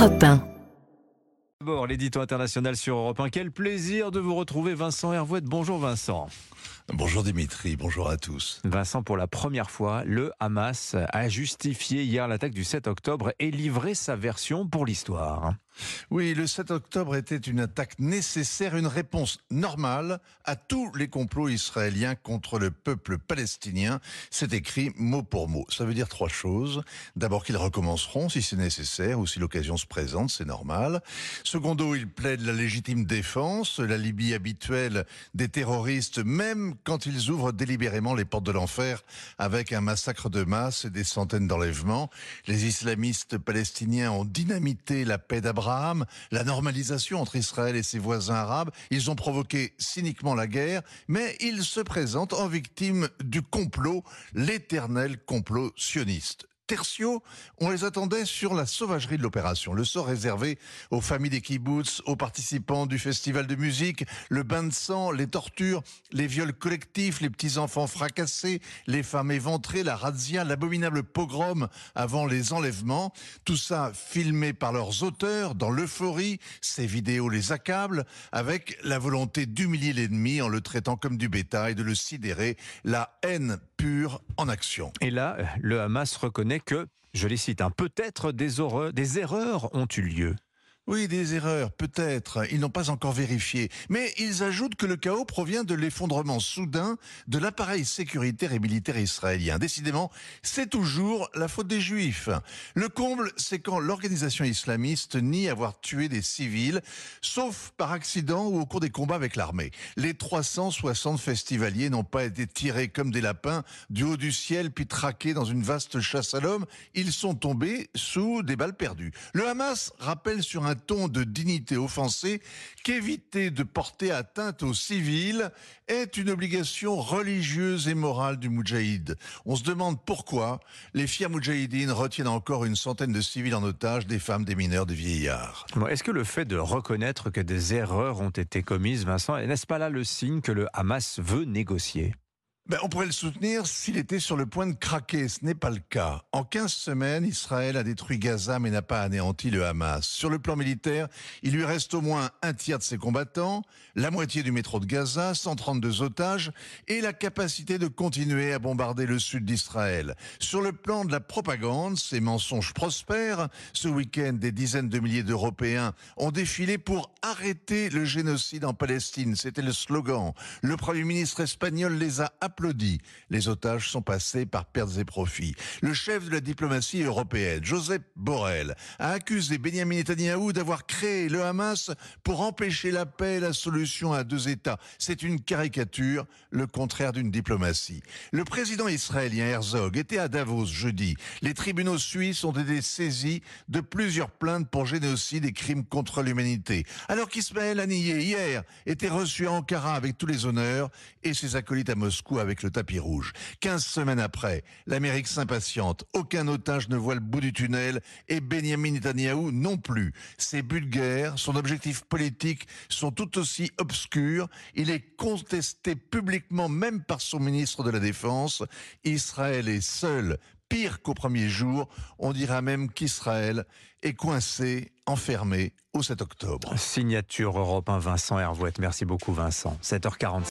Europe 1. D'abord, l'édito international sur Europe 1. Quel plaisir de vous retrouver, Vincent Hervouette. Bonjour, Vincent. Bonjour Dimitri, bonjour à tous. Vincent, pour la première fois, le Hamas a justifié hier l'attaque du 7 octobre et livré sa version pour l'histoire. Oui, le 7 octobre était une attaque nécessaire, une réponse normale à tous les complots israéliens contre le peuple palestinien. C'est écrit mot pour mot. Ça veut dire trois choses. D'abord qu'ils recommenceront si c'est nécessaire ou si l'occasion se présente, c'est normal. Secondo, ils plaident la légitime défense, la Libye habituelle des terroristes, même quand ils ouvrent délibérément les portes de l'enfer avec un massacre de masse et des centaines d'enlèvements. Les islamistes palestiniens ont dynamité la paix d'Abraham la normalisation entre Israël et ses voisins arabes. Ils ont provoqué cyniquement la guerre, mais ils se présentent en victimes du complot, l'éternel complot sioniste on les attendait sur la sauvagerie de l'opération. Le sort réservé aux familles des kibbutz, aux participants du festival de musique, le bain de sang, les tortures, les viols collectifs, les petits-enfants fracassés, les femmes éventrées, la razzia, l'abominable pogrom avant les enlèvements. Tout ça filmé par leurs auteurs dans l'euphorie. Ces vidéos les accablent avec la volonté d'humilier l'ennemi en le traitant comme du bétail, de le sidérer. La haine Et là, le Hamas reconnaît que, je les cite, un peut-être des erreurs ont eu lieu. Oui, des erreurs, peut-être. Ils n'ont pas encore vérifié. Mais ils ajoutent que le chaos provient de l'effondrement soudain de l'appareil sécuritaire et militaire israélien. Décidément, c'est toujours la faute des Juifs. Le comble, c'est quand l'organisation islamiste nie avoir tué des civils, sauf par accident ou au cours des combats avec l'armée. Les 360 festivaliers n'ont pas été tirés comme des lapins du haut du ciel puis traqués dans une vaste chasse à l'homme. Ils sont tombés sous des balles perdues. Le Hamas rappelle sur un ton de dignité offensée qu'éviter de porter atteinte aux civils est une obligation religieuse et morale du Moudjahid. On se demande pourquoi les fiers Moudjahidines retiennent encore une centaine de civils en otage, des femmes, des mineurs, des vieillards. Est-ce que le fait de reconnaître que des erreurs ont été commises, Vincent, n'est-ce pas là le signe que le Hamas veut négocier? Ben, on pourrait le soutenir s'il était sur le point de craquer. Ce n'est pas le cas. En 15 semaines, Israël a détruit Gaza mais n'a pas anéanti le Hamas. Sur le plan militaire, il lui reste au moins un tiers de ses combattants, la moitié du métro de Gaza, 132 otages et la capacité de continuer à bombarder le sud d'Israël. Sur le plan de la propagande, ces mensonges prospèrent. Ce week-end, des dizaines de milliers d'Européens ont défilé pour arrêter le génocide en Palestine. C'était le slogan. Le Premier ministre espagnol les a appelés les otages sont passés par pertes et profits. Le chef de la diplomatie européenne, Joseph Borrell, a accusé Benjamin Netanyahu d'avoir créé le Hamas pour empêcher la paix et la solution à deux États. C'est une caricature, le contraire d'une diplomatie. Le président israélien Herzog était à Davos jeudi. Les tribunaux suisses ont été saisis de plusieurs plaintes pour génocide et crimes contre l'humanité. Alors qu'Ismaël Haniyeh, hier, était reçu à Ankara avec tous les honneurs et ses acolytes à Moscou avec le tapis rouge. 15 semaines après, l'Amérique s'impatiente. Aucun otage ne voit le bout du tunnel et Benjamin Netanyahu non plus. Ses buts de guerre, son objectif politique sont tout aussi obscurs. Il est contesté publiquement même par son ministre de la Défense. Israël est seul pire qu'au premier jour. On dira même qu'Israël est coincé, enfermé au 7 octobre. Signature Europe 1, Vincent Hervouette. Merci beaucoup Vincent. 7h40.